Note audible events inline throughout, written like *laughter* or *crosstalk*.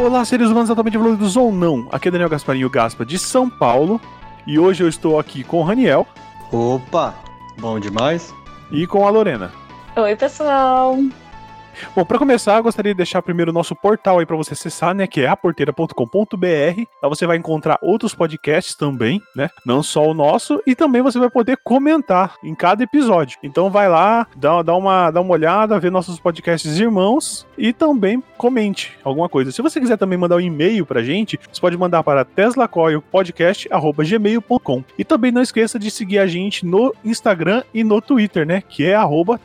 Olá, seres humanos altamente evoluídos ou não. Aqui é Daniel Gasparinho Gaspa de São Paulo. E hoje eu estou aqui com o Raniel. Opa, bom demais. E com a Lorena. Oi, pessoal. Bom, para começar, eu gostaria de deixar primeiro o nosso portal aí para você acessar, né, que é aporteira.com.br. Lá você vai encontrar outros podcasts também, né? Não só o nosso, e também você vai poder comentar em cada episódio. Então vai lá, dá, dá, uma, dá uma olhada, vê nossos podcasts irmãos e também comente alguma coisa. Se você quiser também mandar um e-mail pra gente, você pode mandar para teslacoilpodcast@gmail.com. E também não esqueça de seguir a gente no Instagram e no Twitter, né, que é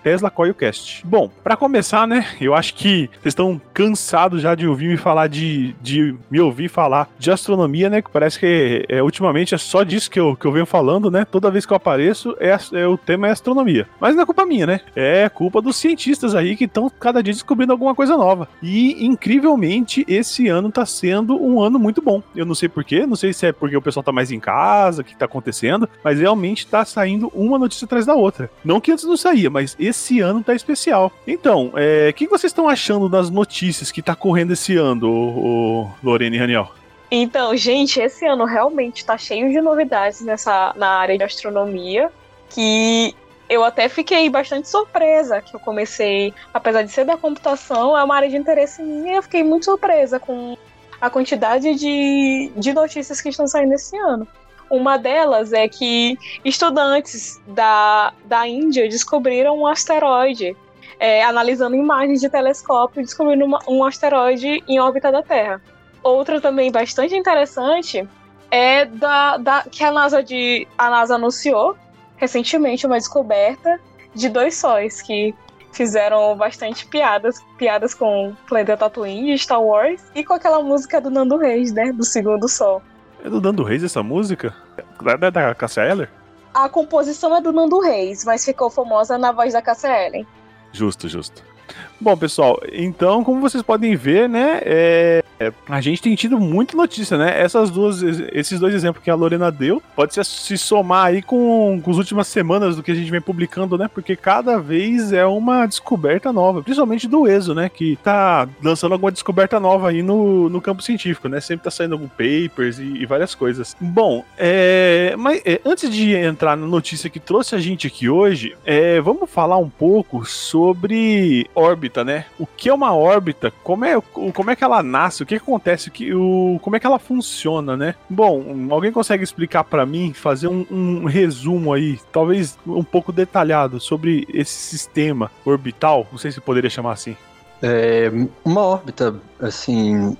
@teslacoilcast. Bom, para começar, né, eu acho que vocês estão cansados já de ouvir me falar de, de me ouvir falar de astronomia, né? Que parece que é, ultimamente é só disso que eu, que eu venho falando, né? Toda vez que eu apareço, é, é o tema é astronomia. Mas não é culpa minha, né? É culpa dos cientistas aí que estão cada dia descobrindo alguma coisa nova. E incrivelmente esse ano tá sendo um ano muito bom. Eu não sei porquê, não sei se é porque o pessoal tá mais em casa, o que tá acontecendo, mas realmente tá saindo uma notícia atrás da outra. Não que antes não saía, mas esse ano tá especial. Então, é, que vocês estão achando das notícias que tá correndo esse ano, o, o Lorena e Raniel? Então, gente, esse ano realmente está cheio de novidades nessa, na área de astronomia, que eu até fiquei bastante surpresa que eu comecei, apesar de ser da computação, é uma área de interesse minha, e eu fiquei muito surpresa com a quantidade de, de notícias que estão saindo esse ano. Uma delas é que estudantes da, da Índia descobriram um asteroide é, analisando imagens de telescópio descobrindo uma, um asteroide em órbita da Terra. Outra também bastante interessante é da, da que a NASA, de, a NASA anunciou recentemente uma descoberta de dois sóis que fizeram bastante piadas, piadas com planeta Tatooine Star Wars e com aquela música do Nando Reis, né, do Segundo Sol. É do Nando Reis essa música? É da Cassia Eller? A composição é do Nando Reis, mas ficou famosa na voz da Cassia Ellen. Justo, justo. Bom, pessoal, então, como vocês podem ver, né, é, a gente tem tido muita notícia, né? Essas duas, esses dois exemplos que a Lorena deu, pode se, se somar aí com, com as últimas semanas do que a gente vem publicando, né? Porque cada vez é uma descoberta nova, principalmente do ESO, né? Que tá lançando alguma descoberta nova aí no, no campo científico, né? Sempre tá saindo algum papers e, e várias coisas. Bom, é, mas é, antes de entrar na notícia que trouxe a gente aqui hoje, é, vamos falar um pouco sobre órbita, né? O que é uma órbita? Como é, como é que ela nasce? o que acontece, que, o, como é que ela funciona, né? Bom, alguém consegue explicar para mim, fazer um, um, resumo aí, talvez um pouco detalhado sobre esse sistema orbital? Não sei se poderia chamar assim. É, uma órbita assim,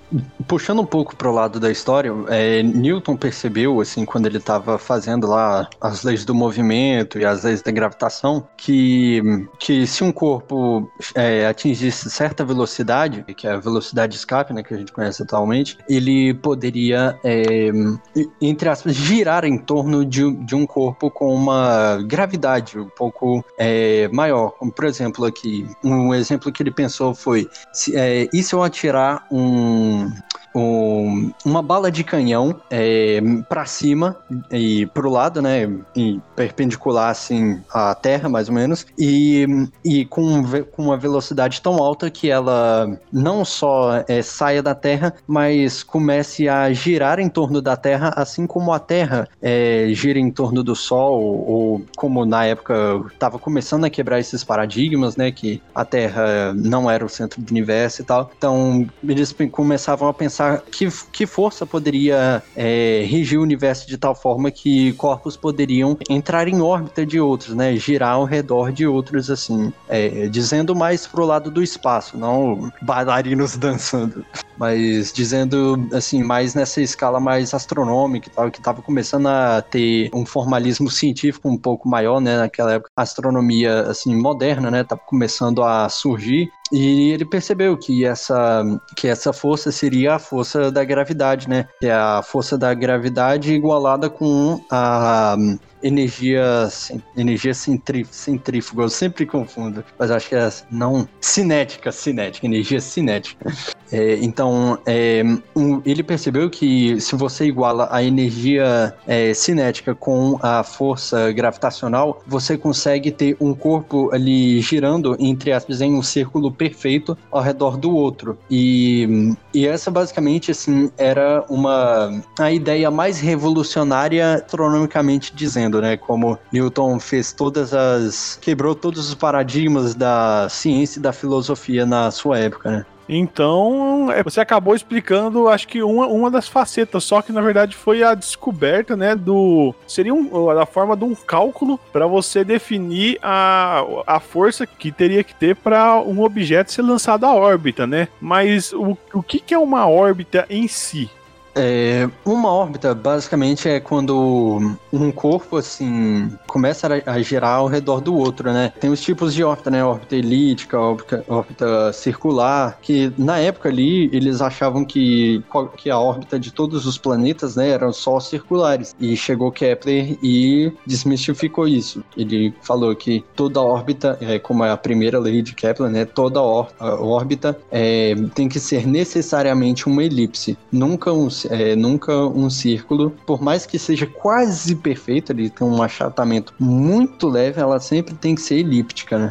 puxando um pouco para o lado da história, é, Newton percebeu, assim, quando ele estava fazendo lá as leis do movimento e as leis da gravitação, que, que se um corpo é, atingisse certa velocidade, que é a velocidade de escape, né, que a gente conhece atualmente, ele poderia, é, entre aspas, girar em torno de, de um corpo com uma gravidade um pouco é, maior. Como, por exemplo, aqui, um exemplo que ele pensou foi, se, é, e se eu atirar um, um, uma bala de canhão é, para cima e pro lado, né? Perpendicular assim à Terra, mais ou menos, e, e com, com uma velocidade tão alta que ela não só é, saia da Terra, mas comece a girar em torno da Terra, assim como a Terra é, gira em torno do Sol, ou como na época estava começando a quebrar esses paradigmas, né? Que a Terra não era o centro do universo e tal. Então eles começavam a pensar pensar que, que força poderia é, regir o universo de tal forma que corpos poderiam entrar em órbita de outros, né? Girar ao redor de outros, assim. É, dizendo mais pro lado do espaço, não bailarinos *laughs* dançando. Mas dizendo, assim, mais nessa escala mais astronômica e tal, que tava começando a ter um formalismo científico um pouco maior, né? Naquela época, a astronomia, assim, moderna, né? Tava começando a surgir. E ele percebeu que essa, que essa força seria a força da gravidade, né? Que é a força da gravidade igualada com a energia, energia centrífuga, eu sempre confundo, mas acho que é não cinética, cinética, energia cinética. É, então, é, um, ele percebeu que se você iguala a energia é, cinética com a força gravitacional, você consegue ter um corpo ali girando, entre aspas, em um círculo perfeito ao redor do outro. E, e essa basicamente assim era uma a ideia mais revolucionária astronomicamente dizendo, né? Como Newton fez todas as quebrou todos os paradigmas da ciência e da filosofia na sua época, né? Então, é, você acabou explicando, acho que uma, uma das facetas, só que na verdade foi a descoberta, né, do... Seria um, a forma de um cálculo para você definir a, a força que teria que ter para um objeto ser lançado à órbita, né? Mas o, o que, que é uma órbita em si? É, uma órbita basicamente é quando um corpo assim começa a girar ao redor do outro, né? Tem os tipos de órbita, né? Órbita elíptica, órbita, órbita circular, que na época ali eles achavam que, que a órbita de todos os planetas, né, eram só circulares. E chegou Kepler e desmistificou isso. Ele falou que toda órbita, é, como é a primeira lei de Kepler, né? Toda órbita é, tem que ser necessariamente uma elipse, nunca um é, nunca um círculo, por mais que seja quase perfeito, ele tem um achatamento muito leve, ela sempre tem que ser elíptica, né?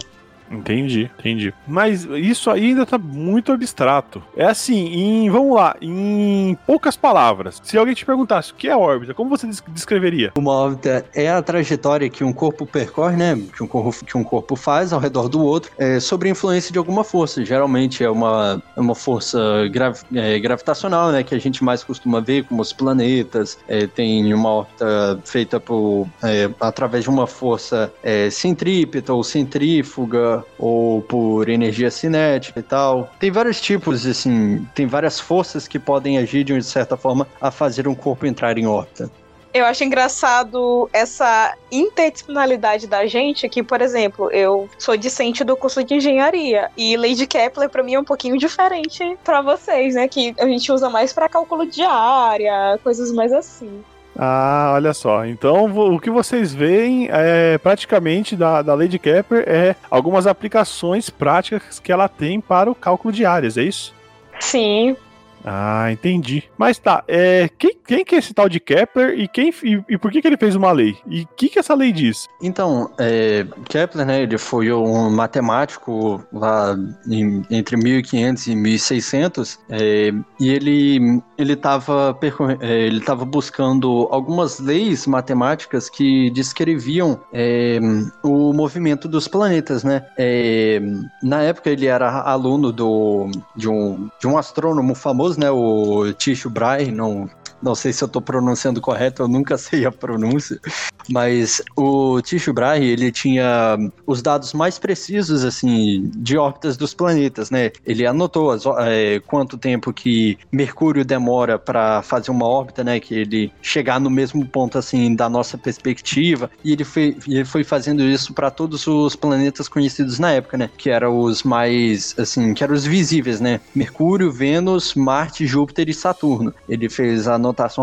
Entendi, entendi. Mas isso ainda tá muito abstrato. É assim, em, vamos lá, em poucas palavras. Se alguém te perguntasse o que é órbita, como você descreveria? Uma órbita é a trajetória que um corpo percorre, né? Que um corpo, que um corpo faz ao redor do outro, é, sobre influência de alguma força. Geralmente é uma, é uma força grav, é, gravitacional, né? Que a gente mais costuma ver, como os planetas. É, tem uma órbita feita por, é, através de uma força é, centrípeta ou centrífuga ou por energia cinética e tal. Tem vários tipos, assim, tem várias forças que podem agir de certa forma a fazer um corpo entrar em órbita. Eu acho engraçado essa interdisciplinaridade da gente, que, por exemplo, eu sou discente do curso de engenharia e Lady Kepler para mim é um pouquinho diferente para vocês, né? Que a gente usa mais para cálculo de área, coisas mais assim. Ah, olha só. Então, o que vocês veem é praticamente da, da Lady Kepler é algumas aplicações práticas que ela tem para o cálculo de áreas, é isso? Sim, ah, entendi. Mas tá, é, quem, quem que é esse tal de Kepler e, quem, e, e por que, que ele fez uma lei? E o que, que essa lei diz? Então, é, Kepler, né, ele foi um matemático lá em, entre 1500 e 1600 é, e ele ele estava é, ele tava buscando algumas leis matemáticas que descreviam é, o movimento dos planetas, né? É, na época ele era aluno do, de, um, de um astrônomo famoso né? O Tycho Brahe, não, não sei se eu estou pronunciando correto, eu nunca *laughs* sei a pronúncia, mas o Tycho Brahe, ele tinha os dados mais precisos, assim, de órbitas dos planetas, né? Ele anotou as, é, quanto tempo que Mercúrio demora para fazer uma órbita, né? Que ele chegar no mesmo ponto, assim, da nossa perspectiva, e ele foi, ele foi fazendo isso para todos os planetas conhecidos na época, né? Que eram os mais, assim, que eram os visíveis, né? Mercúrio, Vênus, Marte, Júpiter e Saturno. Ele fez a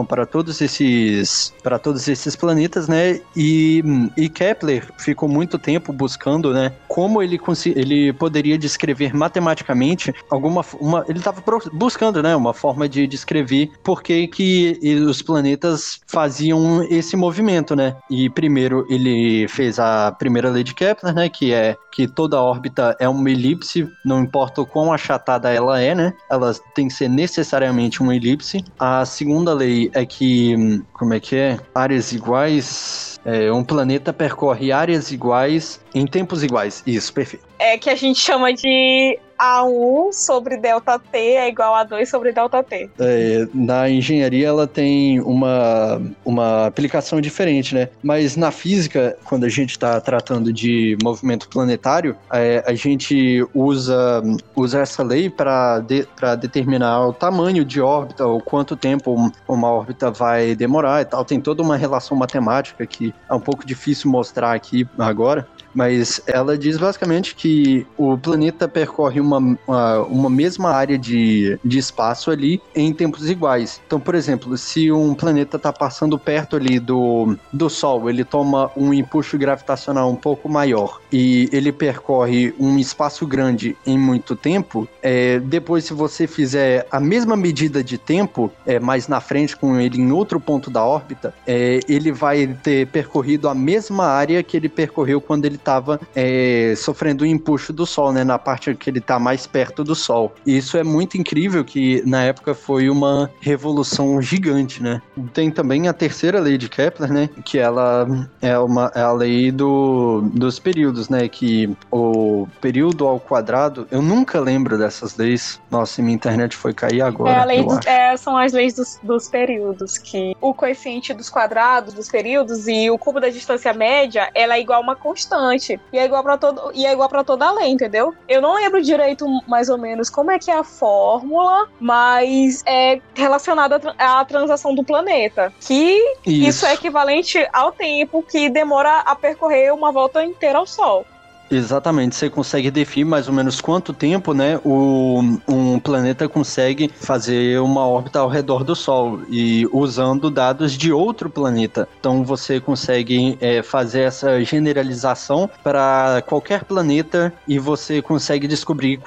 para todos esses para todos esses planetas, né? E, e Kepler ficou muito tempo buscando, né, como ele ele poderia descrever matematicamente alguma uma ele estava buscando, né, uma forma de descrever por que que os planetas faziam esse movimento, né? E primeiro ele fez a primeira lei de Kepler, né, que é que toda órbita é uma elipse, não importa o quão achatada ela é, né? Ela tem que ser necessariamente uma elipse. A segunda lei é que, como é que é? Áreas iguais. É, um planeta percorre áreas iguais em tempos iguais. Isso, perfeito. É que a gente chama de a1 sobre delta T é igual a 2 sobre delta T. É, na engenharia ela tem uma, uma aplicação diferente, né? Mas na física, quando a gente está tratando de movimento planetário, é, a gente usa, usa essa lei para de, determinar o tamanho de órbita, ou quanto tempo uma órbita vai demorar e tal. Tem toda uma relação matemática que é um pouco difícil mostrar aqui agora. Mas ela diz basicamente que o planeta percorre uma, uma, uma mesma área de, de espaço ali em tempos iguais. Então, por exemplo, se um planeta está passando perto ali do, do Sol, ele toma um impulso gravitacional um pouco maior e ele percorre um espaço grande em muito tempo, é, depois se você fizer a mesma medida de tempo, é, mais na frente com ele em outro ponto da órbita, é, ele vai ter percorrido a mesma área que ele percorreu quando ele estava é, sofrendo o empuxo do Sol, né? Na parte que ele está mais perto do Sol. E isso é muito incrível, que na época foi uma revolução gigante, né? Tem também a terceira lei de Kepler, né? Que ela é, uma, é a lei do, dos períodos, né? Que o período ao quadrado, eu nunca lembro dessas leis. Nossa, minha internet foi cair agora. É, dos, é, são as leis dos, dos períodos, que o coeficiente dos quadrados, dos períodos e o cubo da distância média, ela é igual a uma constante. E é igual para todo e é igual para toda a lei, entendeu? Eu não lembro direito mais ou menos como é que é a fórmula, mas é relacionada à transação do planeta, que isso. isso é equivalente ao tempo que demora a percorrer uma volta inteira ao Sol. Exatamente, você consegue definir mais ou menos quanto tempo, né, o, um planeta consegue fazer uma órbita ao redor do Sol e usando dados de outro planeta. Então você consegue é, fazer essa generalização para qualquer planeta e você consegue descobrir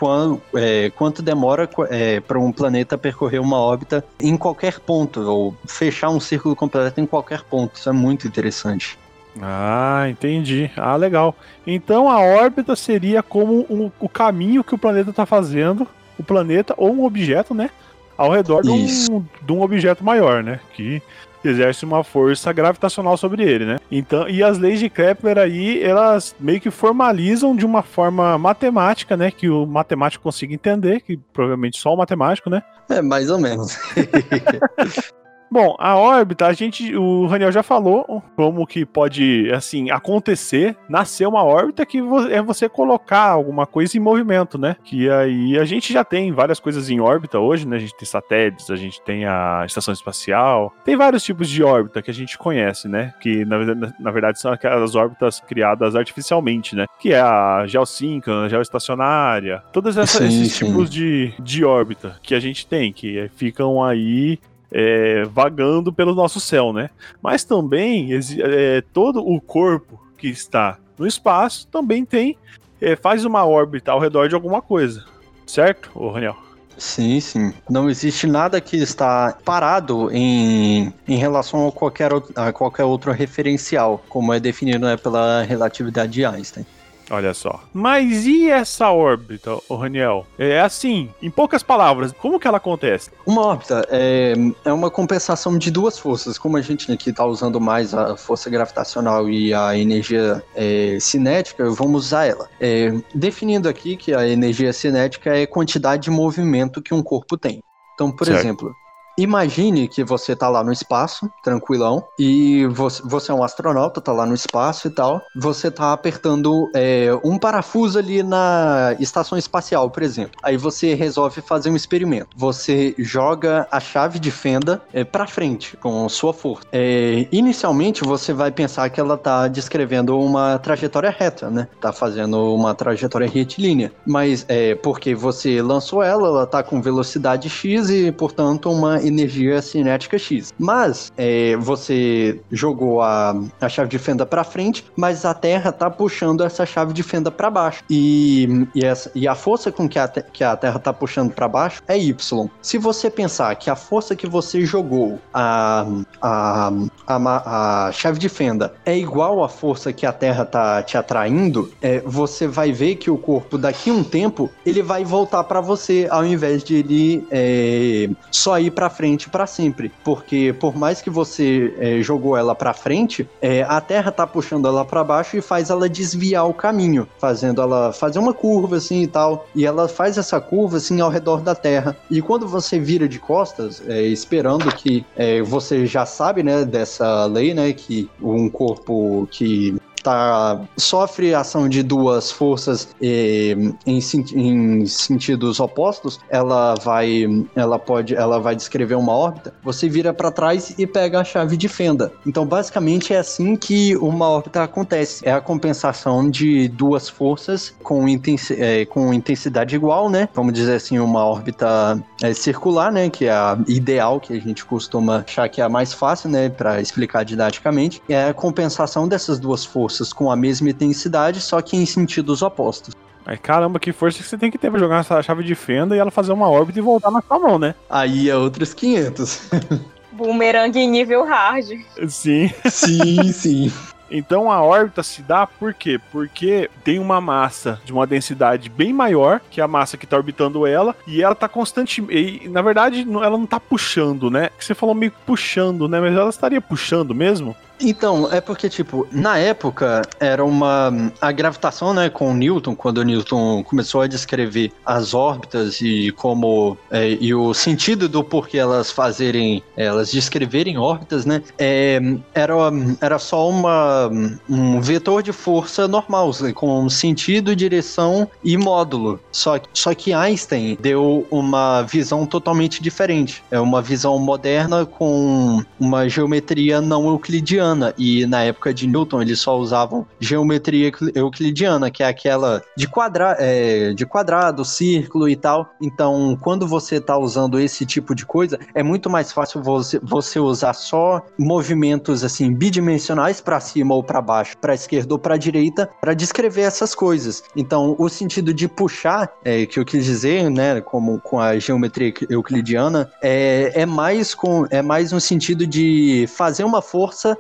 é, quanto demora é, para um planeta percorrer uma órbita em qualquer ponto ou fechar um círculo completo em qualquer ponto. Isso é muito interessante. Ah, entendi. Ah, legal. Então a órbita seria como um, o caminho que o planeta está fazendo, o planeta ou um objeto, né? Ao redor de um, de um, objeto maior, né? Que exerce uma força gravitacional sobre ele, né? Então, e as leis de Kepler aí, elas meio que formalizam de uma forma matemática, né? Que o matemático consiga entender, que provavelmente só o matemático, né? É, mais ou menos. *laughs* Bom, a órbita, a gente, o Raniel já falou como que pode, assim, acontecer, nascer uma órbita que é você colocar alguma coisa em movimento, né? Que aí a gente já tem várias coisas em órbita hoje, né? A gente tem satélites, a gente tem a estação espacial, tem vários tipos de órbita que a gente conhece, né? Que na, na verdade são aquelas órbitas criadas artificialmente, né? Que é a geossíncrona, a geoestacionária, todos esses sim. tipos de, de órbita que a gente tem, que ficam aí é, vagando pelo nosso céu, né? Mas também é, todo o corpo que está no espaço também tem é, faz uma órbita ao redor de alguma coisa, certo, ô Raniel? Sim, sim. Não existe nada que está parado em, em relação a qualquer, a qualquer outro referencial, como é definido né, pela relatividade de Einstein. Olha só. Mas e essa órbita, o Raniel? É assim, em poucas palavras, como que ela acontece? Uma órbita é, é uma compensação de duas forças. Como a gente aqui está usando mais a força gravitacional e a energia é, cinética, vamos usar ela. É, definindo aqui que a energia cinética é a quantidade de movimento que um corpo tem. Então, por certo. exemplo, Imagine que você tá lá no espaço, tranquilão, e você, você é um astronauta, tá lá no espaço e tal. Você tá apertando é, um parafuso ali na estação espacial, por exemplo. Aí você resolve fazer um experimento. Você joga a chave de fenda é, para frente com sua força. É, inicialmente você vai pensar que ela tá descrevendo uma trajetória reta, né? Tá fazendo uma trajetória retilínea. Mas é porque você lançou ela, ela tá com velocidade x e, portanto, uma energia cinética X. Mas é, você jogou a, a chave de fenda para frente, mas a Terra tá puxando essa chave de fenda para baixo. E, e, essa, e a força com que a, que a Terra tá puxando para baixo é Y. Se você pensar que a força que você jogou a, a, a, a chave de fenda é igual à força que a Terra tá te atraindo, é, você vai ver que o corpo daqui a um tempo ele vai voltar para você ao invés de ele é, só ir para frente para sempre. Porque por mais que você é, jogou ela para frente, é, a Terra tá puxando ela para baixo e faz ela desviar o caminho, fazendo ela fazer uma curva assim e tal. E ela faz essa curva assim ao redor da Terra. E quando você vira de costas, é, esperando que é, você já sabe, né, dessa lei, né, que um corpo que tá, sofre ação de duas forças em, em, sentidos opostos, ela vai, ela pode, ela vai descrever uma órbita. Você vira para trás e pega a chave de fenda. Então, basicamente é assim que uma órbita acontece. É a compensação de duas forças com, intensi é, com intensidade igual, né? Vamos dizer assim, uma órbita é, circular, né? Que é a ideal que a gente costuma achar que é a mais fácil, né? Para explicar didaticamente. É a compensação dessas duas forças com a mesma intensidade, só que em sentidos opostos. Ai, caramba, que força que você tem que ter pra jogar essa chave de fenda e ela fazer uma órbita e voltar na sua mão, né? Aí é outros 500. *laughs* Boomerang nível hard. Sim. Sim, *laughs* sim. Então a órbita se dá por quê? Porque tem uma massa de uma densidade bem maior que a massa que está orbitando ela e ela está constantemente. Na verdade, ela não está puxando, né? Você falou meio puxando, né? Mas ela estaria puxando mesmo? Então, é porque, tipo, na época era uma. A gravitação, né, com Newton, quando Newton começou a descrever as órbitas e como. É, e o sentido do porquê elas fazerem. Elas descreverem órbitas, né, é, era, era só uma, um vetor de força normal, com sentido, direção e módulo. Só, só que Einstein deu uma visão totalmente diferente. É uma visão moderna com uma geometria não euclidiana euclidiana. E na época de Newton, eles só usavam geometria euclidiana, que é aquela de, quadra é, de quadrado, círculo e tal. Então, quando você está usando esse tipo de coisa, é muito mais fácil você, você usar só movimentos assim bidimensionais para cima ou para baixo, para esquerda ou para direita, para descrever essas coisas. Então, o sentido de puxar, é, que eu quis dizer, né, como com a geometria euclidiana, é, é mais com é mais um sentido de fazer uma força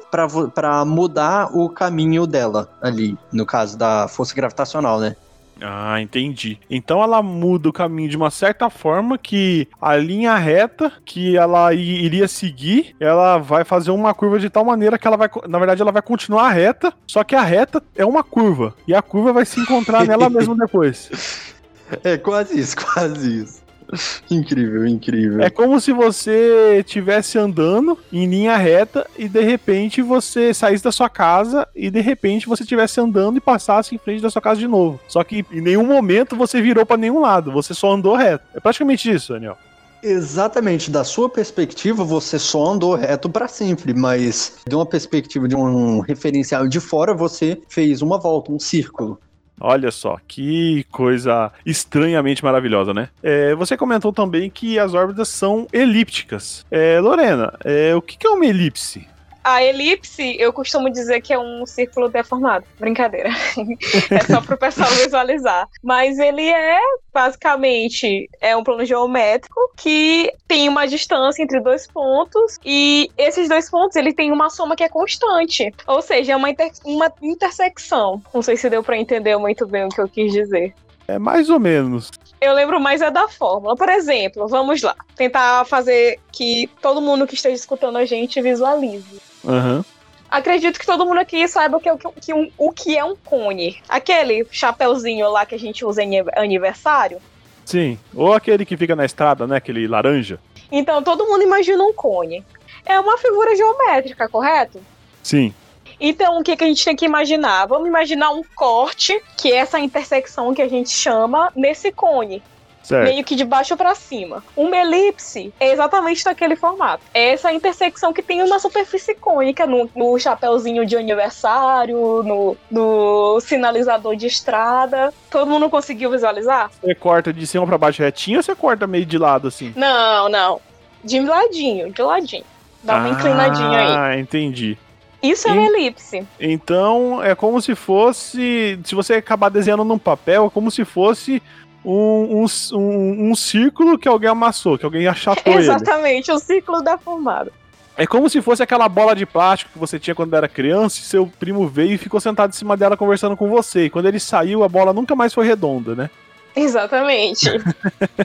para mudar o caminho dela ali, no caso da força gravitacional, né? Ah, entendi. Então ela muda o caminho de uma certa forma que a linha reta que ela iria seguir, ela vai fazer uma curva de tal maneira que ela vai, na verdade, ela vai continuar reta, só que a reta é uma curva e a curva vai se encontrar nela mesmo *laughs* depois. É quase isso, quase isso. *laughs* incrível, incrível. É como se você estivesse andando em linha reta e de repente você saísse da sua casa e de repente você estivesse andando e passasse em frente da sua casa de novo. Só que em nenhum momento você virou para nenhum lado, você só andou reto. É praticamente isso, Daniel. Exatamente, da sua perspectiva você só andou reto para sempre, mas de uma perspectiva de um referencial de fora você fez uma volta, um círculo. Olha só, que coisa estranhamente maravilhosa, né? É, você comentou também que as órbitas são elípticas. É, Lorena, é, o que é uma elipse? A elipse, eu costumo dizer que é um círculo deformado. Brincadeira. *laughs* é só para o pessoal visualizar. Mas ele é, basicamente, é um plano geométrico que tem uma distância entre dois pontos e esses dois pontos, ele tem uma soma que é constante. Ou seja, é uma, inter uma intersecção. Não sei se deu para entender muito bem o que eu quis dizer. É mais ou menos. Eu lembro mais é da fórmula. Por exemplo, vamos lá. Tentar fazer que todo mundo que esteja escutando a gente visualize. Uhum. Acredito que todo mundo aqui saiba o que, que, um, o que é um cone. Aquele chapeuzinho lá que a gente usa em aniversário. Sim, ou aquele que fica na estrada, né? Aquele laranja. Então, todo mundo imagina um cone. É uma figura geométrica, correto? Sim. Então, o que, que a gente tem que imaginar? Vamos imaginar um corte, que é essa intersecção que a gente chama nesse cone. Certo. meio que de baixo para cima. Uma elipse é exatamente daquele formato. É essa intersecção que tem uma superfície cônica no, no chapéuzinho de aniversário, no, no sinalizador de estrada. Todo mundo conseguiu visualizar? Você corta de cima para baixo retinho ou você corta meio de lado assim? Não, não. De ladinho, de ladinho. Dá uma ah, inclinadinha aí. Ah, entendi. Isso é uma elipse. Então, é como se fosse. Se você acabar desenhando num papel, é como se fosse um, um, um, um círculo que alguém amassou, que alguém achatou *laughs* Exatamente, o círculo deformado. É como se fosse aquela bola de plástico que você tinha quando era criança e seu primo veio e ficou sentado em cima dela conversando com você. E quando ele saiu, a bola nunca mais foi redonda, né? Exatamente.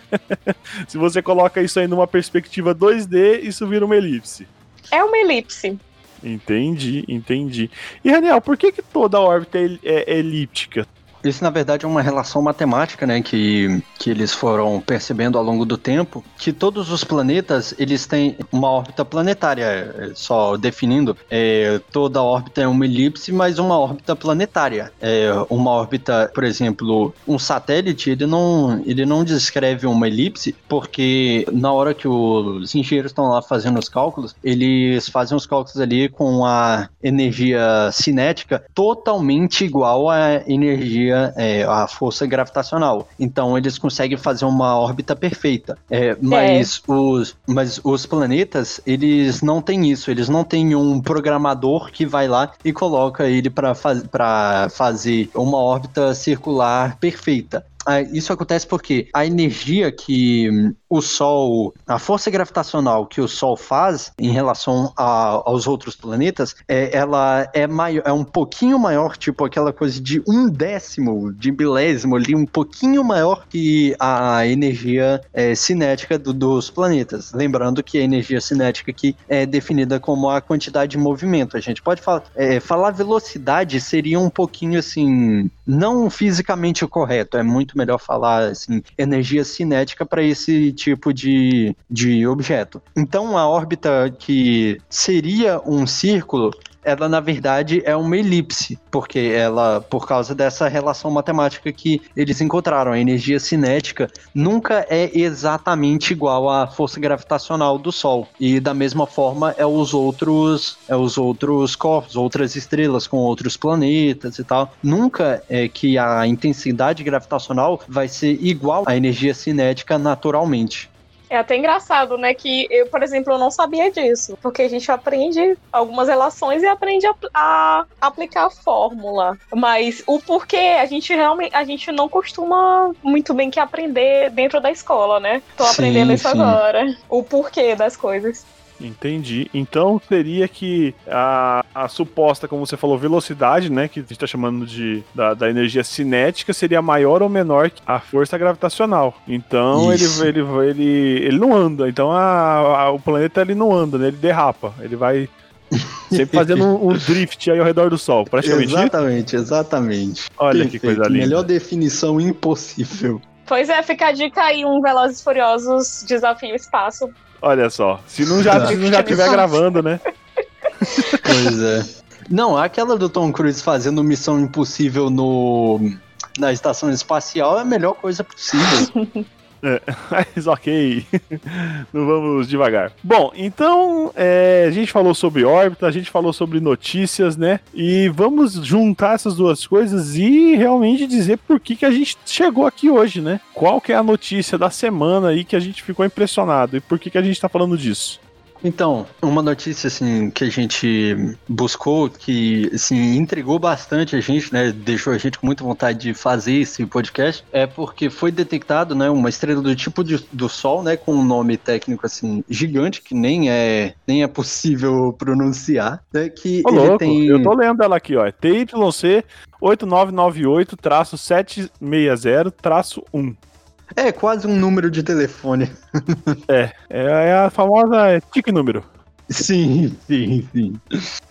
*laughs* se você coloca isso aí numa perspectiva 2D, isso vira uma elipse. É uma elipse. Entendi, entendi. E Daniel, por que, que toda órbita é, é elíptica? Isso, na verdade, é uma relação matemática, né, que, que eles foram percebendo ao longo do tempo, que todos os planetas, eles têm uma órbita planetária, é, só definindo, é, toda órbita é uma elipse, mas uma órbita planetária. É, uma órbita, por exemplo, um satélite, ele não, ele não descreve uma elipse, porque na hora que os engenheiros estão lá fazendo os cálculos, eles fazem os cálculos ali com a energia cinética totalmente igual à energia, é, à força gravitacional. Então eles conseguem fazer uma órbita perfeita. É, mas, é. Os, mas os planetas, eles não têm isso. Eles não têm um programador que vai lá e coloca ele para faz, fazer uma órbita circular perfeita. Ah, isso acontece porque a energia que o Sol, a força gravitacional que o Sol faz em relação a, aos outros planetas, é, ela é, maior, é um pouquinho maior, tipo aquela coisa de um décimo, de milésimo ali, um pouquinho maior que a energia é, cinética do, dos planetas. Lembrando que a energia cinética aqui é definida como a quantidade de movimento. A gente pode falar, é, falar velocidade seria um pouquinho assim, não fisicamente correto, é muito melhor falar assim, energia cinética para esse tipo de, de objeto. Então, a órbita que seria um círculo ela na verdade é uma elipse, porque ela, por causa dessa relação matemática que eles encontraram, a energia cinética nunca é exatamente igual à força gravitacional do Sol. E da mesma forma é os outros, é os outros corpos, outras estrelas com outros planetas e tal. Nunca é que a intensidade gravitacional vai ser igual à energia cinética naturalmente. É até engraçado, né? Que eu, por exemplo, eu não sabia disso. Porque a gente aprende algumas relações e aprende a, a aplicar a fórmula. Mas o porquê a gente realmente a gente não costuma muito bem que aprender dentro da escola, né? Tô aprendendo sim, isso sim. agora. O porquê das coisas. Entendi. Então seria que a, a suposta, como você falou, velocidade, né? Que a gente está chamando de da, da, energia cinética, seria maior ou menor que a força gravitacional. Então ele, ele, ele, ele não anda. Então a, a, o planeta ele não anda, né? Ele derrapa. Ele vai Sempre fazendo um, um, drift aí ao redor do Sol, *laughs* praticamente. Exatamente, exatamente. Olha Perfeito. que coisa linda. Melhor definição impossível. Pois é, fica a dica aí, um Velozes Furiosos Desafio Espaço Olha só, se não já, se não já tiver gravando, né? Pois é. Não, aquela do Tom Cruise fazendo Missão Impossível no na estação espacial é a melhor coisa possível. *laughs* É, *laughs* mas ok, *laughs* não vamos devagar. Bom, então é, a gente falou sobre órbita, a gente falou sobre notícias, né? E vamos juntar essas duas coisas e realmente dizer por que, que a gente chegou aqui hoje, né? Qual que é a notícia da semana aí que a gente ficou impressionado e por que, que a gente tá falando disso? Então, uma notícia assim que a gente buscou, que assim intrigou bastante a gente, né, deixou a gente com muita vontade de fazer esse podcast, é porque foi detectado, né, uma estrela do tipo de, do Sol, né, com um nome técnico assim gigante que nem é nem é possível *laughs* pronunciar, né, que Ô, ele louco, tem Eu tô lendo ela aqui, ó, é TYC 8998-760-1. É quase um número de telefone. é, é a famosa tique número. Sim, sim, sim.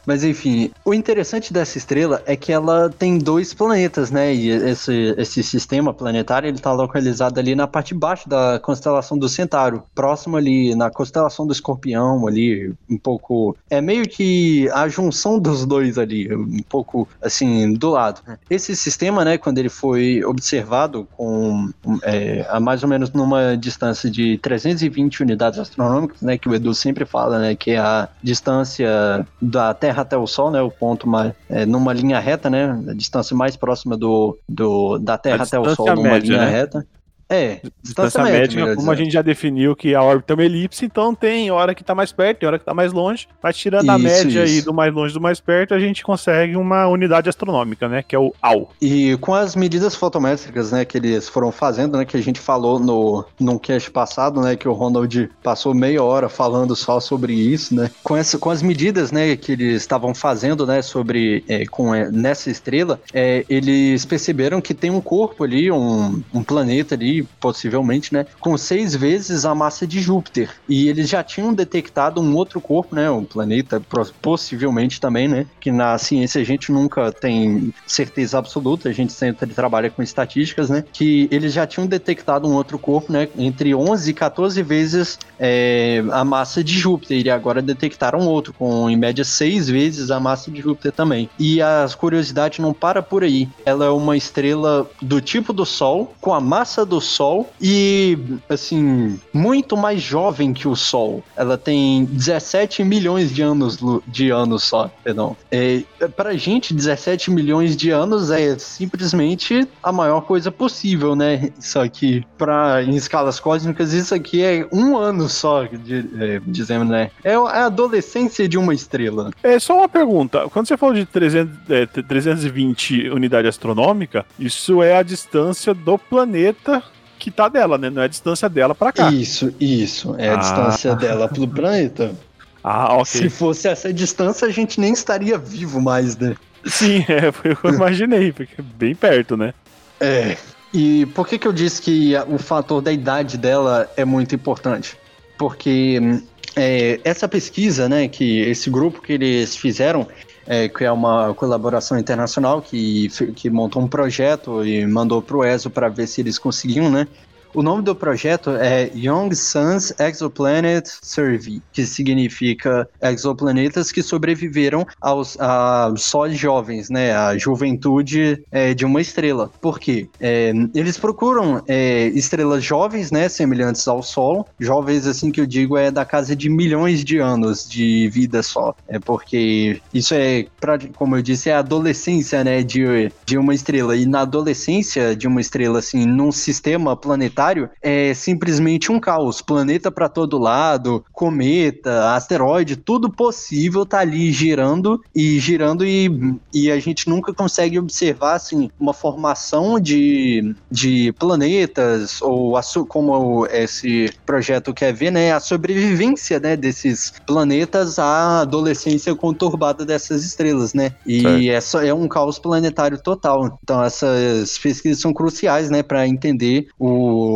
Mas enfim, o interessante dessa estrela é que ela tem dois planetas, né? E esse, esse sistema planetário ele está localizado ali na parte de baixo da constelação do Centauro, próximo ali na constelação do Escorpião, ali um pouco é meio que a junção dos dois ali, um pouco assim do lado. Esse sistema, né? Quando ele foi observado com é, a mais ou menos numa distância de 320 unidades astronômicas, né? Que o Edu sempre fala, né? Que é a distância da Terra até o Sol, né? O ponto mais é, numa linha reta, né? A distância mais próxima do, do da Terra até o Sol numa média, linha né? reta. É, distância, distância média, como a gente já definiu que a órbita é uma elipse, então tem hora que tá mais perto, tem hora que tá mais longe, mas tirando isso, a média isso. aí do mais longe do mais perto, a gente consegue uma unidade astronômica, né, que é o AU. E com as medidas fotométricas, né, que eles foram fazendo, né, que a gente falou no no cast passado, né, que o Ronald passou meia hora falando só sobre isso, né, com essa com as medidas, né, que eles estavam fazendo, né, sobre é, com é, nessa estrela, é, eles perceberam que tem um corpo ali, um, um planeta ali possivelmente, né, com seis vezes a massa de Júpiter. E eles já tinham detectado um outro corpo, né, um planeta, possivelmente também, né, que na ciência a gente nunca tem certeza absoluta, a gente sempre trabalha com estatísticas, né, que eles já tinham detectado um outro corpo, né, entre 11 e 14 vezes é, a massa de Júpiter, e agora detectaram outro, com em média seis vezes a massa de Júpiter também. E as curiosidades não para por aí. Ela é uma estrela do tipo do Sol, com a massa do Sol e, assim, muito mais jovem que o Sol. Ela tem 17 milhões de anos de anos só, perdão. É, pra gente, 17 milhões de anos é simplesmente a maior coisa possível, né? Isso aqui, pra, em escalas cósmicas, isso aqui é um ano só, de, é, né? É a adolescência de uma estrela. É só uma pergunta. Quando você falou de 300, é, 320 unidade astronômica, isso é a distância do planeta que tá dela, né? Não é a distância dela para cá. Isso, isso. É a ah. distância dela pro planeta. *laughs* Ah, ok. Se fosse essa distância, a gente nem estaria vivo mais, né? Sim, *laughs* é, foi o que eu imaginei, porque é bem perto, né? É. E por que, que eu disse que o fator da idade dela é muito importante? Porque é, essa pesquisa, né, que esse grupo que eles fizeram, é, que é uma colaboração internacional que, que montou um projeto e mandou para o ESO para ver se eles conseguiam, né, o nome do projeto é Young Suns Exoplanet Survey, que significa exoplanetas que sobreviveram aos a jovens, né? A juventude é, de uma estrela. Por quê? É, eles procuram é, estrelas jovens, né? Semelhantes ao Sol. Jovens, assim que eu digo, é da casa de milhões de anos de vida só. É porque isso é, pra, como eu disse, é a adolescência, né? De, de uma estrela. E na adolescência de uma estrela, assim, num sistema planetário planetário é simplesmente um caos. Planeta para todo lado, cometa, asteroide, tudo possível tá ali girando e girando e, e a gente nunca consegue observar assim uma formação de, de planetas ou a, como esse projeto quer ver, né, a sobrevivência, né, desses planetas à adolescência conturbada dessas estrelas, né? E é, só, é um caos planetário total. Então essas pesquisas são cruciais, né, para entender o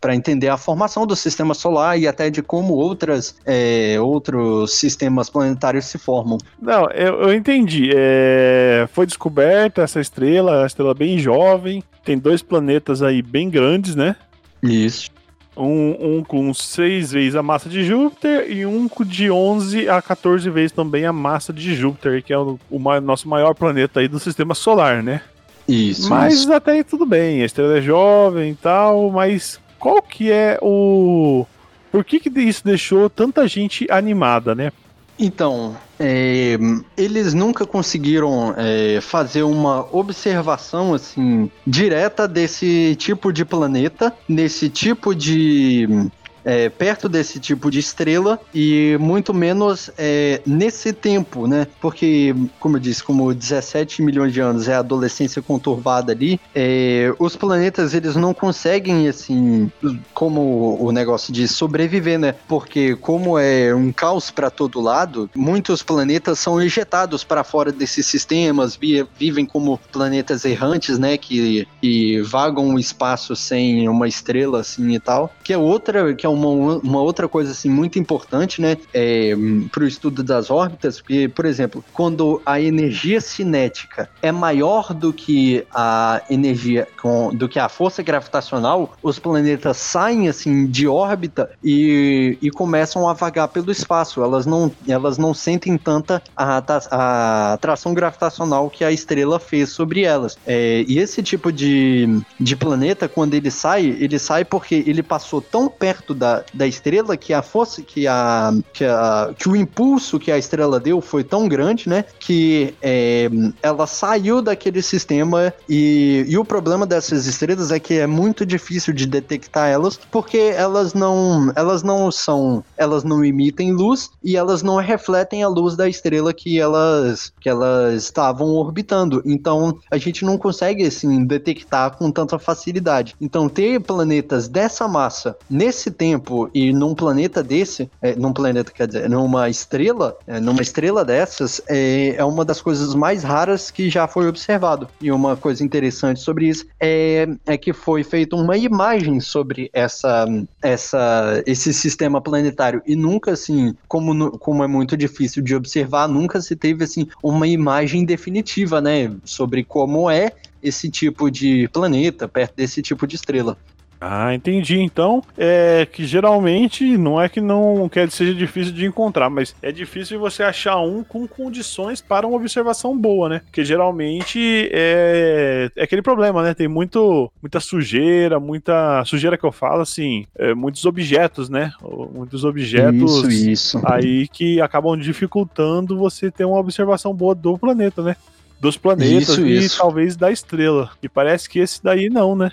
para entender a formação do sistema solar e até de como outras, é, outros sistemas planetários se formam. Não, eu, eu entendi. É, foi descoberta essa estrela, uma estrela bem jovem, tem dois planetas aí bem grandes, né? Isso. Um, um, com 6 vezes a massa de Júpiter e um de 11 a 14 vezes também a massa de Júpiter, que é o, o nosso maior planeta aí do sistema solar, né? Isso. Mas isso. até aí tudo bem, a estrela é jovem e tal, mas qual que é o. Por que, que isso deixou tanta gente animada, né? Então, é, eles nunca conseguiram é, fazer uma observação assim direta desse tipo de planeta, nesse tipo de é, perto desse tipo de estrela e muito menos é, nesse tempo, né? Porque, como eu disse, como 17 milhões de anos é a adolescência conturbada ali, é, os planetas eles não conseguem, assim, como o negócio de sobreviver, né? Porque, como é um caos para todo lado, muitos planetas são ejetados para fora desses sistemas, vivem como planetas errantes, né? Que, que vagam o espaço sem uma estrela, assim e tal. Que é outra, que é uma, uma outra coisa assim muito importante, né, é, para o estudo das órbitas, porque, por exemplo, quando a energia cinética é maior do que a energia com, do que a força gravitacional, os planetas saem assim de órbita e, e começam a vagar pelo espaço. Elas não, elas não sentem tanta a, a atração gravitacional que a estrela fez sobre elas. É, e esse tipo de, de planeta, quando ele sai, ele sai porque ele passou tão perto da da, estrela que a força, que a, que a que o impulso que a estrela deu foi tão grande, né, que é, ela saiu daquele sistema e, e o problema dessas estrelas é que é muito difícil de detectar elas porque elas não elas não são elas não emitem luz e elas não refletem a luz da estrela que elas que elas estavam orbitando. Então a gente não consegue assim detectar com tanta facilidade. Então ter planetas dessa massa nesse tempo tempo e num planeta desse, é, num planeta, quer dizer, numa estrela, é, numa estrela dessas, é, é uma das coisas mais raras que já foi observado. E uma coisa interessante sobre isso é, é que foi feita uma imagem sobre essa, essa, esse sistema planetário e nunca, assim, como, como é muito difícil de observar, nunca se teve, assim, uma imagem definitiva, né, sobre como é esse tipo de planeta perto desse tipo de estrela. Ah, entendi. Então, é que geralmente não é que não quer que seja difícil de encontrar, mas é difícil você achar um com condições para uma observação boa, né? Porque geralmente é, é aquele problema, né? Tem muito, muita sujeira, muita sujeira que eu falo, assim, é, muitos objetos, né? Muitos objetos isso, isso. aí que acabam dificultando você ter uma observação boa do planeta, né? Dos planetas Isso, e isso. talvez da estrela. E parece que esse daí não, né?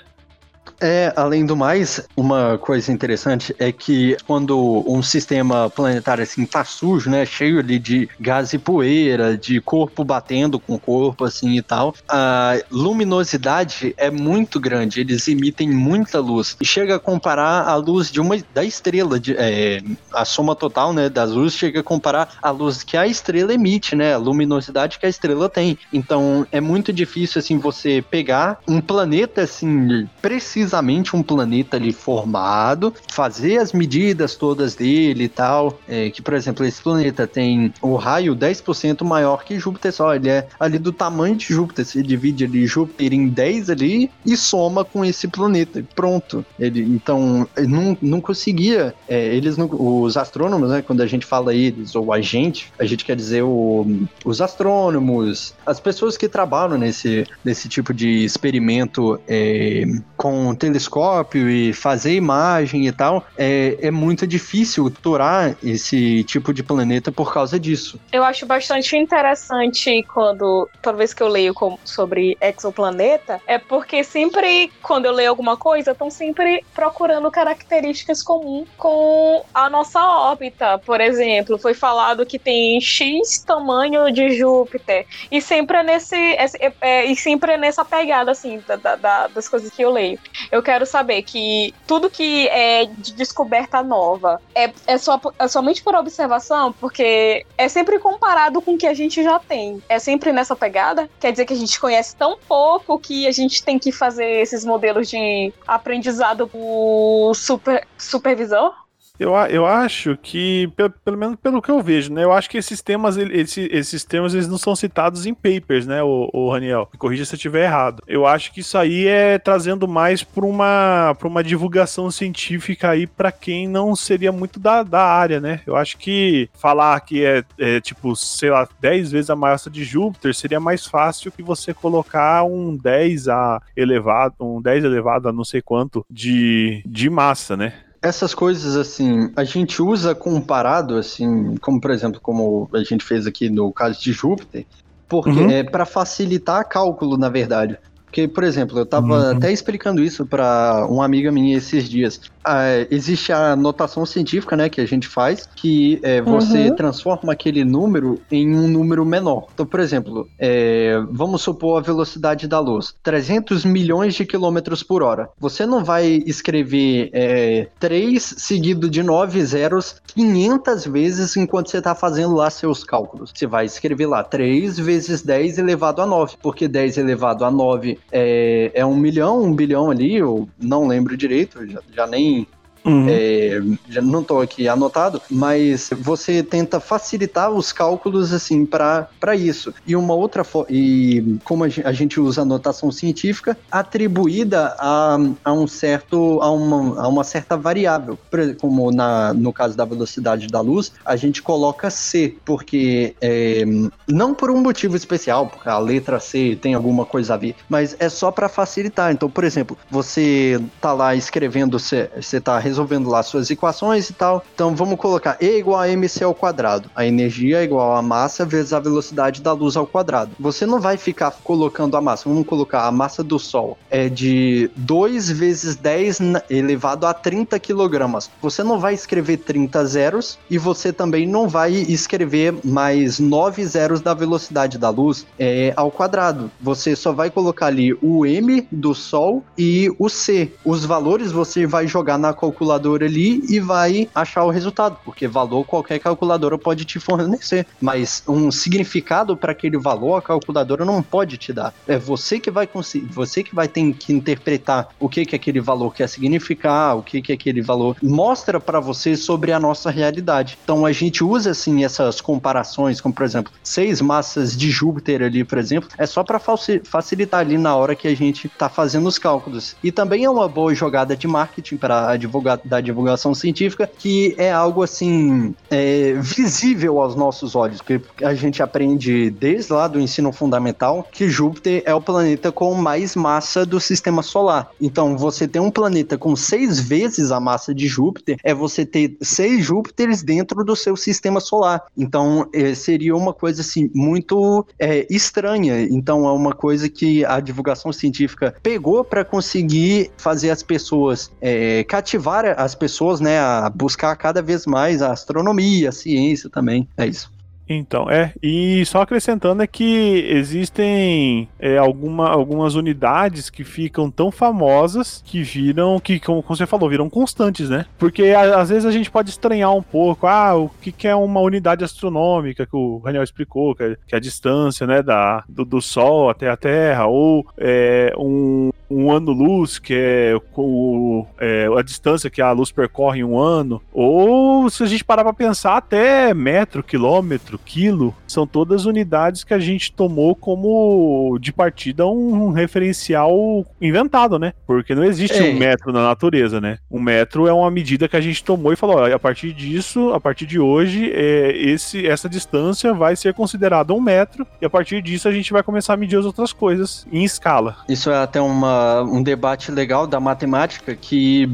É, além do mais, uma coisa interessante é que quando um sistema planetário assim tá sujo, né, cheio ali de gás e poeira, de corpo batendo com corpo assim e tal, a luminosidade é muito grande, eles emitem muita luz. E chega a comparar a luz de uma da estrela, de, é, a soma total, né, das luzes chega a comparar a luz que a estrela emite, né, a luminosidade que a estrela tem. Então, é muito difícil assim você pegar um planeta assim preciso precisamente um planeta ali formado, fazer as medidas todas dele e tal. É, que, por exemplo, esse planeta tem o raio 10% maior que Júpiter só. Ele é ali do tamanho de Júpiter. Você divide ali Júpiter em 10 ali e soma com esse planeta. Pronto. Ele, então, não, não conseguia. É, eles não, os astrônomos, né? Quando a gente fala eles, ou a gente, a gente quer dizer o, os astrônomos, as pessoas que trabalham nesse, nesse tipo de experimento é, com telescópio e fazer imagem e tal, é, é muito difícil capturar esse tipo de planeta por causa disso. Eu acho bastante interessante quando, toda vez que eu leio com, sobre exoplaneta, é porque sempre, quando eu leio alguma coisa, estão sempre procurando características comuns com a nossa órbita. Por exemplo, foi falado que tem X tamanho de Júpiter. E sempre é nesse. É, é, e sempre é nessa pegada, assim, da, da, das coisas que eu leio. Eu quero saber que tudo que é de descoberta nova é, é, só, é somente por observação, porque é sempre comparado com o que a gente já tem. É sempre nessa pegada. Quer dizer que a gente conhece tão pouco que a gente tem que fazer esses modelos de aprendizado por super, supervisão? Eu, eu acho que, pelo, pelo menos pelo que eu vejo, né? Eu acho que esses temas, esse, esses termos, eles não são citados em papers, né, o, o Raniel? Me corrija se eu estiver errado. Eu acho que isso aí é trazendo mais para uma, uma divulgação científica aí para quem não seria muito da, da área, né? Eu acho que falar que é, é, tipo, sei lá, 10 vezes a massa de Júpiter seria mais fácil que você colocar um 10 a elevado, um 10 elevado a não sei quanto de, de massa, né? Essas coisas assim, a gente usa comparado assim, como por exemplo, como a gente fez aqui no caso de Júpiter, porque uhum. é para facilitar cálculo, na verdade. Porque, por exemplo, eu estava uhum. até explicando isso para uma amiga minha esses dias. Ah, existe a notação científica, né, que a gente faz, que é, você uhum. transforma aquele número em um número menor. Então, por exemplo, é, vamos supor a velocidade da luz, 300 milhões de quilômetros por hora. Você não vai escrever é, 3 seguido de 9 zeros 500 vezes enquanto você está fazendo lá seus cálculos. Você vai escrever lá 3 vezes 10 elevado a 9, porque 10 elevado a 9 é, é um milhão, um bilhão ali, eu não lembro direito, já, já nem Uhum. É, já não estou aqui anotado, mas você tenta facilitar os cálculos assim para isso. E uma outra e como a gente usa notação científica atribuída a, a um certo a uma, a uma certa variável, como na, no caso da velocidade da luz, a gente coloca c, porque é, não por um motivo especial, porque a letra c tem alguma coisa a ver, mas é só para facilitar. Então, por exemplo, você tá lá escrevendo, você está resolvendo lá suas equações e tal. Então vamos colocar E igual a mc ao quadrado. A energia é igual a massa vezes a velocidade da luz ao quadrado. Você não vai ficar colocando a massa. Vamos colocar a massa do Sol é de 2 vezes 10 elevado a 30 quilogramas. Você não vai escrever 30 zeros e você também não vai escrever mais 9 zeros da velocidade da luz é, ao quadrado. Você só vai colocar ali o m do Sol e o c. Os valores você vai jogar na calculadora calculadora ali e vai achar o resultado, porque valor qualquer calculadora pode te fornecer, mas um significado para aquele valor a calculadora não pode te dar. É você que vai conseguir, você que vai ter que interpretar o que que aquele valor quer significar, o que que aquele valor mostra para você sobre a nossa realidade. Então a gente usa assim essas comparações, como por exemplo, seis massas de Júpiter ali, por exemplo, é só para facilitar ali na hora que a gente está fazendo os cálculos. E também é uma boa jogada de marketing para divulgar da divulgação científica, que é algo assim é, visível aos nossos olhos, porque a gente aprende desde lá do ensino fundamental que Júpiter é o planeta com mais massa do sistema solar. Então, você ter um planeta com seis vezes a massa de Júpiter é você ter seis Júpiteres dentro do seu sistema solar. Então, é, seria uma coisa assim muito é, estranha. Então, é uma coisa que a divulgação científica pegou para conseguir fazer as pessoas é, cativar as pessoas, né, a buscar cada vez mais a astronomia, a ciência também. É isso. Então, é. E só acrescentando é que existem é, alguma, algumas unidades que ficam tão famosas que viram, que, como você falou, viram constantes, né? Porque a, às vezes a gente pode estranhar um pouco, ah, o que, que é uma unidade astronômica, que o Daniel explicou, que é, que é a distância, né, da, do, do Sol até a Terra, ou é, um, um ano-luz, que é, o, é, a distância que a luz percorre em um ano, ou se a gente parar para pensar, até metro, quilômetro, quilo, são todas unidades que a gente tomou como de partida um, referencial inventado, né? Porque não existe é. um metro na natureza, né? Um metro é uma medida que a gente tomou e falou: ó, a partir disso, a partir de hoje, é, esse, essa distância vai ser considerada um metro, e a partir disso a gente vai começar a medir as outras coisas em escala. Isso é até uma um debate legal da matemática que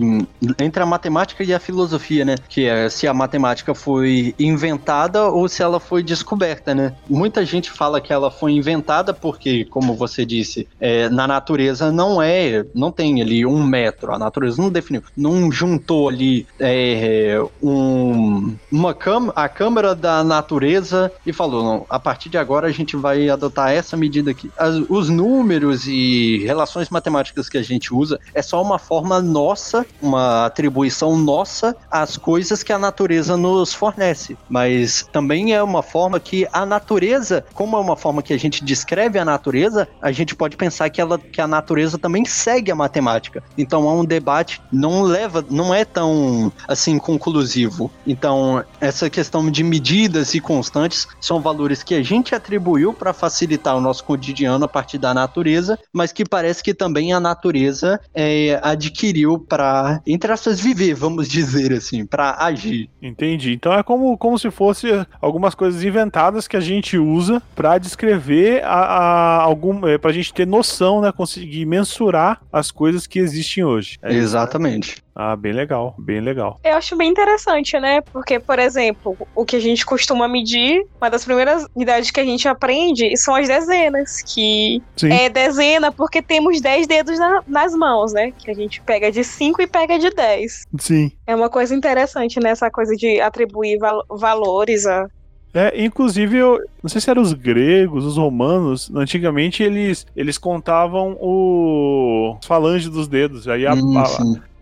entre a matemática e a filosofia, né? Que é se a matemática foi inventada ou se ela foi descoberta, né? Muita gente fala que ela foi inventada porque, como você disse, é, na natureza não é, não tem ali um metro. A natureza não definiu, não juntou ali é, um, uma cam a câmara da natureza e falou, não, a partir de agora a gente vai adotar essa medida aqui. As, os números e relações matemáticas que a gente usa é só uma forma nossa, uma atribuição nossa às coisas que a natureza nos fornece. Mas também é uma forma que a natureza, como é uma forma que a gente descreve a natureza, a gente pode pensar que, ela, que a natureza também segue a matemática. Então é um debate não leva, não é tão assim conclusivo. Então essa questão de medidas e constantes são valores que a gente atribuiu para facilitar o nosso cotidiano a partir da natureza, mas que parece que também a natureza é, adquiriu para, entre aspas, viver, vamos dizer assim, para agir. Entendi. Então é como, como se fosse algumas coisas inventadas que a gente usa para descrever a, a algum, é, para a gente ter noção, né, conseguir mensurar as coisas que existem hoje. É Exatamente. Isso? Ah, bem legal, bem legal. Eu acho bem interessante, né? Porque, por exemplo, o que a gente costuma medir, uma das primeiras unidades que a gente aprende são as dezenas, que Sim. é dezena porque temos 10 dedos na, nas mãos, né? Que a gente pega de 5 e pega de 10. Sim. É uma coisa interessante, né? Essa coisa de atribuir val valores a, é, inclusive, eu não sei se eram os gregos, os romanos, antigamente eles, eles contavam o falange dos dedos. Aí a, hum, a,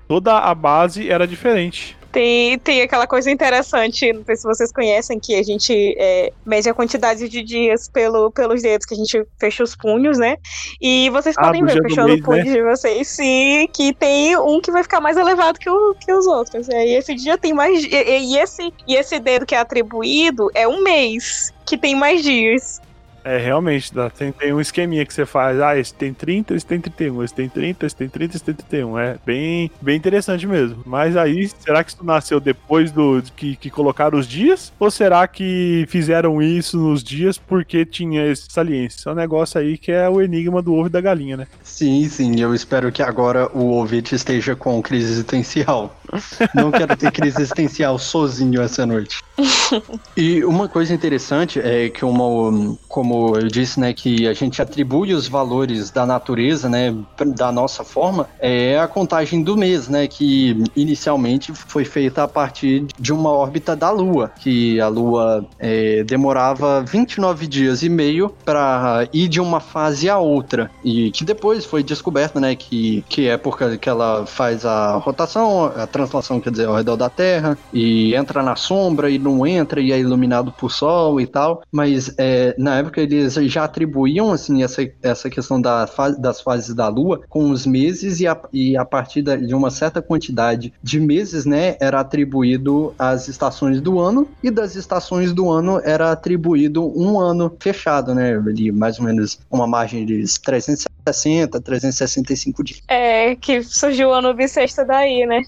toda a base era diferente. Tem, tem aquela coisa interessante, não sei se vocês conhecem, que a gente é, mede a quantidade de dias pelo, pelos dedos que a gente fecha os punhos, né? E vocês ah, podem ver fechando o punho né? de vocês, sim, que tem um que vai ficar mais elevado que, o, que os outros. É, e esse dia tem mais. E, e, esse, e esse dedo que é atribuído é um mês, que tem mais dias. É, realmente, dá, tem, tem um esqueminha que você faz. Ah, esse tem 30, esse tem 31, esse tem 30, esse tem 30, esse tem 31. É bem, bem interessante mesmo. Mas aí, será que isso nasceu depois do que, que colocaram os dias? Ou será que fizeram isso nos dias porque tinha esse saliência? É um negócio aí que é o enigma do ovo e da galinha, né? Sim, sim. Eu espero que agora o ouvinte esteja com crise existencial. Não quero ter crise existencial sozinho essa noite. e uma coisa interessante é que uma, como eu disse, né, que a gente atribui os valores da natureza, né, da nossa forma, é a contagem do mês, né, que inicialmente foi feita a partir de uma órbita da Lua, que a Lua é, demorava 29 dias e meio para ir de uma fase a outra e que depois foi descoberto, né, que que é porque que ela faz a rotação, a translação quer dizer ao redor da Terra, e entra na sombra e não entra e é iluminado por sol e tal. Mas é, na época eles já atribuíam assim essa, essa questão da fase, das fases da Lua com os meses e a, e a partir de uma certa quantidade de meses, né, era atribuído às estações do ano e das estações do ano era atribuído um ano fechado, né, ali mais ou menos uma margem de 360, 365 dias. É, que surgiu o ano bissexto daí, né?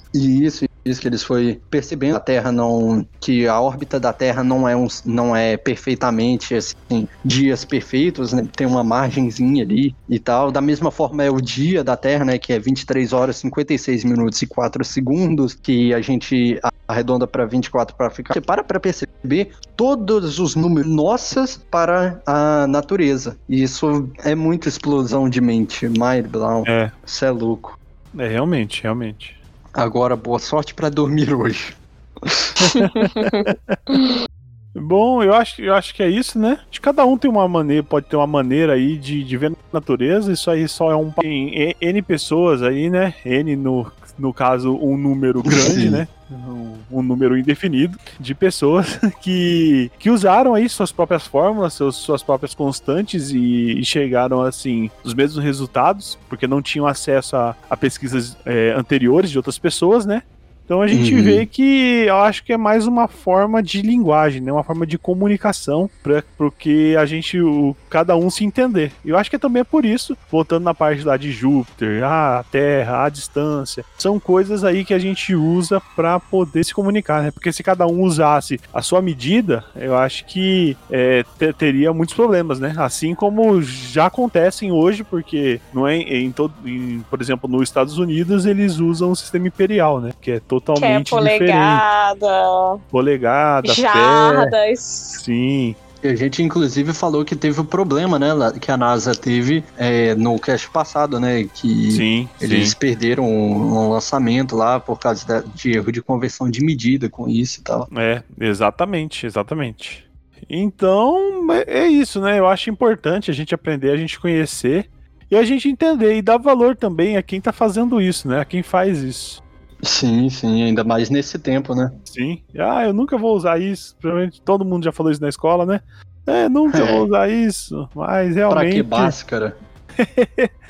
Isso, isso que eles foi percebendo a Terra não que a órbita da Terra não é um, não é perfeitamente assim dias perfeitos, né? tem uma margenzinha ali e tal. Da mesma forma é o dia da Terra, né, que é 23 horas 56 minutos e 4 segundos, que a gente arredonda para 24 para ficar. Você para para perceber todos os números nossas para a natureza. E isso é muita explosão de mente, mind blown. É. Isso é louco. É realmente, realmente. Agora, boa sorte para dormir hoje. *laughs* Bom, eu acho, eu acho que é isso, né? De cada um tem uma maneira, pode ter uma maneira aí de, de ver a natureza. Isso aí só é um. Tem N pessoas aí, né? N no, no caso, um número grande, né? Um, um, número indefinido de pessoas *laughs* que, que usaram aí suas próprias fórmulas, seus, suas próprias constantes e, e, chegaram assim os mesmos resultados, porque não tinham acesso a, a pesquisas é, anteriores de outras pessoas, né? Então a gente uhum. vê que eu acho que é mais uma forma de linguagem, né? Uma forma de comunicação para que a gente, o, cada um se entender. Eu acho que também é por isso, voltando na parte lá de Júpiter, a Terra, a distância, são coisas aí que a gente usa para poder se comunicar, né? Porque se cada um usasse a sua medida, eu acho que é, teria muitos problemas, né? Assim como já acontecem hoje, porque não é em todo, em, por exemplo, nos Estados Unidos eles usam o sistema imperial, né? Que é totalmente que é polegada, diferente. Polegada, jardas. Sim. E a gente, inclusive, falou que teve o um problema, né? Que a NASA teve é, no cast passado, né? Que sim, eles sim. perderam um, um, lançamento lá por causa de erro de conversão de medida com isso e tal. É, exatamente, exatamente. Então, é, é isso, né? Eu acho importante a gente aprender, a gente conhecer e a gente entender e dar valor também a quem tá fazendo isso, né? A quem faz isso. Sim, sim, ainda mais nesse tempo, né? Sim. Ah, eu nunca vou usar isso. Provavelmente todo mundo já falou isso na escola, né? É, nunca é. vou usar isso. Mas realmente. Pra que báscara? *laughs*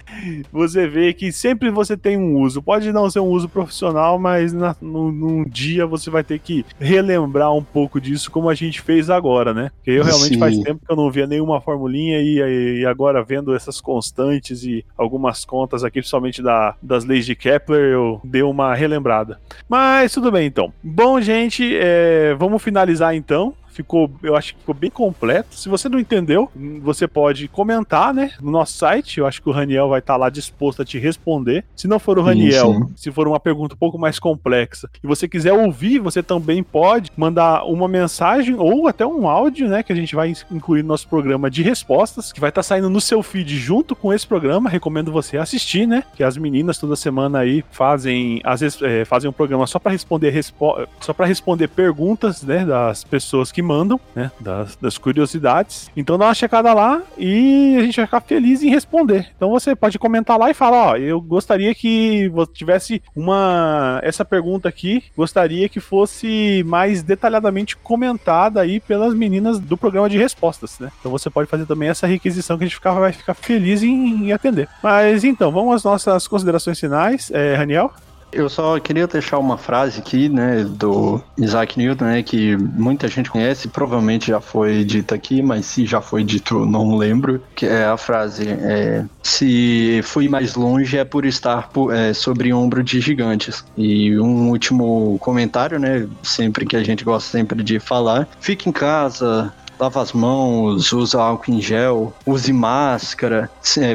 você vê que sempre você tem um uso. Pode não ser um uso profissional, mas na, no, num dia você vai ter que relembrar um pouco disso, como a gente fez agora, né? Porque eu realmente Sim. faz tempo que eu não via nenhuma formulinha e, e, agora vendo essas constantes e algumas contas aqui, principalmente da, das leis de Kepler, eu dei uma relembrada. Mas tudo bem então. Bom, gente, é, vamos finalizar então ficou, eu acho que ficou bem completo. Se você não entendeu, você pode comentar, né, no nosso site. Eu acho que o Raniel vai estar tá lá disposto a te responder. Se não for o Raniel, se for uma pergunta um pouco mais complexa e você quiser ouvir, você também pode mandar uma mensagem ou até um áudio, né, que a gente vai incluir no nosso programa de respostas, que vai estar tá saindo no seu feed junto com esse programa. Recomendo você assistir, né, que as meninas toda semana aí fazem, às vezes, é, fazem um programa só para responder respo só para responder perguntas, né, das pessoas que que mandam, né? Das, das curiosidades. Então dá uma checada lá e a gente vai ficar feliz em responder. Então você pode comentar lá e falar, ó, eu gostaria que tivesse uma essa pergunta aqui, gostaria que fosse mais detalhadamente comentada aí pelas meninas do programa de respostas, né? Então você pode fazer também essa requisição que a gente ficar, vai ficar feliz em, em atender. Mas então, vamos às nossas considerações finais. É, Raniel? Eu só queria deixar uma frase aqui, né, do Isaac Newton, né, que muita gente conhece, provavelmente já foi dita aqui, mas se já foi dito, não lembro, que é a frase, é, se fui mais longe é por estar por, é, sobre ombro de gigantes. E um último comentário, né, sempre que a gente gosta sempre de falar, fique em casa, lava as mãos, usa álcool em gel, use máscara,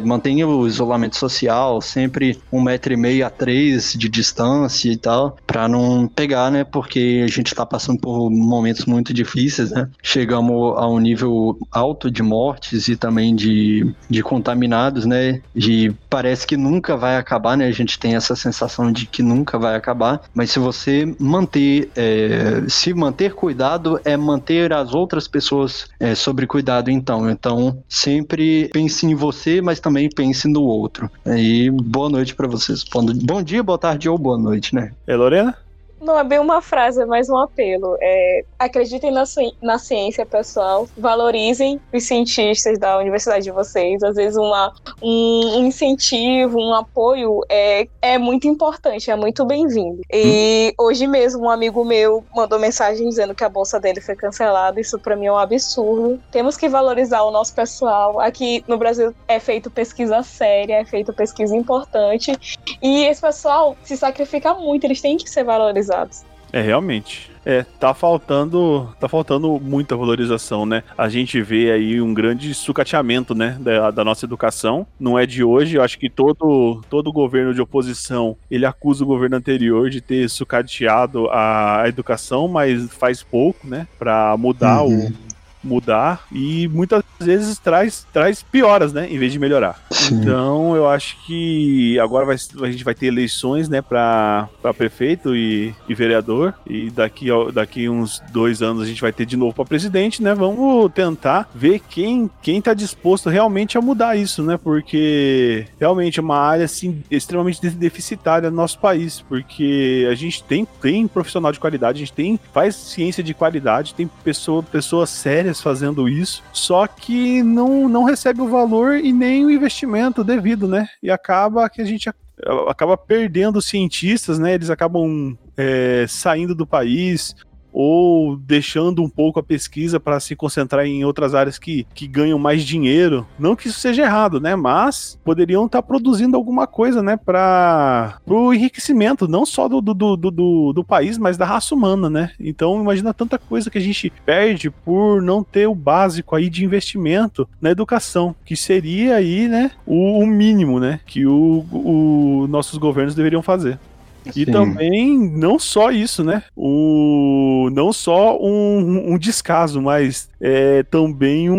mantenha o isolamento social, sempre um metro e meio a três de distância e tal, para não pegar, né? Porque a gente tá passando por momentos muito difíceis, né? Chegamos a um nível alto de mortes e também de, de contaminados, né? E parece que nunca vai acabar, né? A gente tem essa sensação de que nunca vai acabar, mas se você manter, é, se manter cuidado é manter as outras pessoas é, sobre cuidado, então. Então, sempre pense em você, mas também pense no outro. E boa noite para vocês. Bom dia, boa tarde ou boa noite, né? É, Lorena? Não é bem uma frase, é mais um apelo. É, acreditem na, na ciência, pessoal. Valorizem os cientistas da universidade de vocês. Às vezes, uma, um incentivo, um apoio é, é muito importante, é muito bem-vindo. E hum. hoje mesmo, um amigo meu mandou mensagem dizendo que a bolsa dele foi cancelada. Isso, para mim, é um absurdo. Temos que valorizar o nosso pessoal. Aqui no Brasil é feito pesquisa séria, é feito pesquisa importante. E esse pessoal se sacrifica muito, eles têm que ser valorizados. É, realmente. É, tá faltando, tá faltando muita valorização, né? A gente vê aí um grande sucateamento, né, da, da, nossa educação. Não é de hoje, eu acho que todo, todo governo de oposição, ele acusa o governo anterior de ter sucateado a, a educação, mas faz pouco, né, para mudar uhum. o mudar e muitas vezes traz, traz pioras, né, em vez de melhorar. Sim. Então eu acho que agora vai, a gente vai ter eleições, né, para prefeito e, e, vereador e daqui, daqui uns dois anos a gente vai ter de novo para presidente, né? Vamos tentar ver quem quem está disposto realmente a mudar isso, né? Porque realmente é uma área assim extremamente deficitária no nosso país, porque a gente tem tem profissional de qualidade, a gente tem faz ciência de qualidade, tem pessoa, pessoas sérias fazendo isso, só que não, não recebe o valor e nem o investimento devido, né? E acaba que a gente acaba perdendo cientistas, né? Eles acabam é, saindo do país ou deixando um pouco a pesquisa para se concentrar em outras áreas que, que ganham mais dinheiro. Não que isso seja errado, né? Mas poderiam estar tá produzindo alguma coisa, né? Para o enriquecimento, não só do, do, do, do, do país, mas da raça humana, né? Então imagina tanta coisa que a gente perde por não ter o básico aí de investimento na educação, que seria aí, né? O, o mínimo, né? Que o, o nossos governos deveriam fazer. E Sim. também, não só isso, né? O, não só um, um descaso, mas é também um,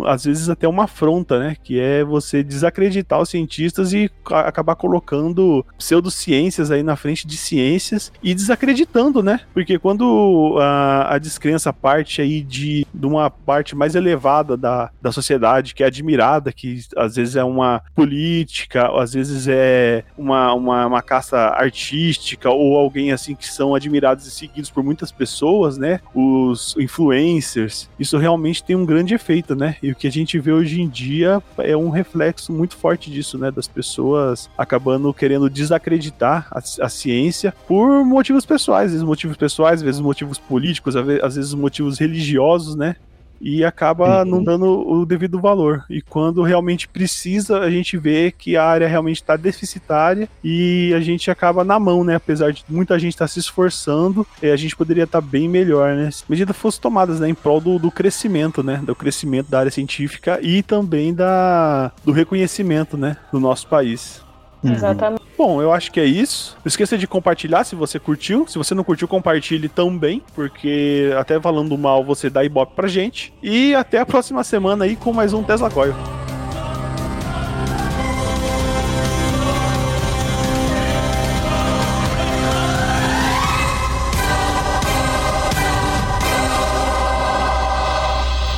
um, às vezes até uma afronta, né? Que é você desacreditar os cientistas e acabar colocando pseudociências aí na frente de ciências e desacreditando, né? Porque quando a, a descrença parte aí de, de uma parte mais elevada da, da sociedade, que é admirada, que às vezes é uma política, às vezes é uma, uma, uma caça artística ou alguém assim que são admirados e seguidos por muitas pessoas, né? Os influencers isso realmente tem um grande efeito, né? E o que a gente vê hoje em dia é um reflexo muito forte disso, né? Das pessoas acabando querendo desacreditar a, a ciência por motivos pessoais, às vezes motivos pessoais, às vezes motivos políticos, às vezes motivos religiosos, né? E acaba uhum. não dando o devido valor. E quando realmente precisa, a gente vê que a área realmente está deficitária e a gente acaba na mão, né? Apesar de muita gente estar tá se esforçando, a gente poderia estar tá bem melhor, né? Se medidas fossem tomadas né, em prol do, do, crescimento, né? Do crescimento da área científica e também da, do reconhecimento, né? Do nosso país. Uhum. Exatamente. Bom, eu acho que é isso. Não esqueça de compartilhar se você curtiu. Se você não curtiu, compartilhe também, porque até falando mal você dá ibope pra gente. E até a próxima semana aí com mais um Tesla Coil.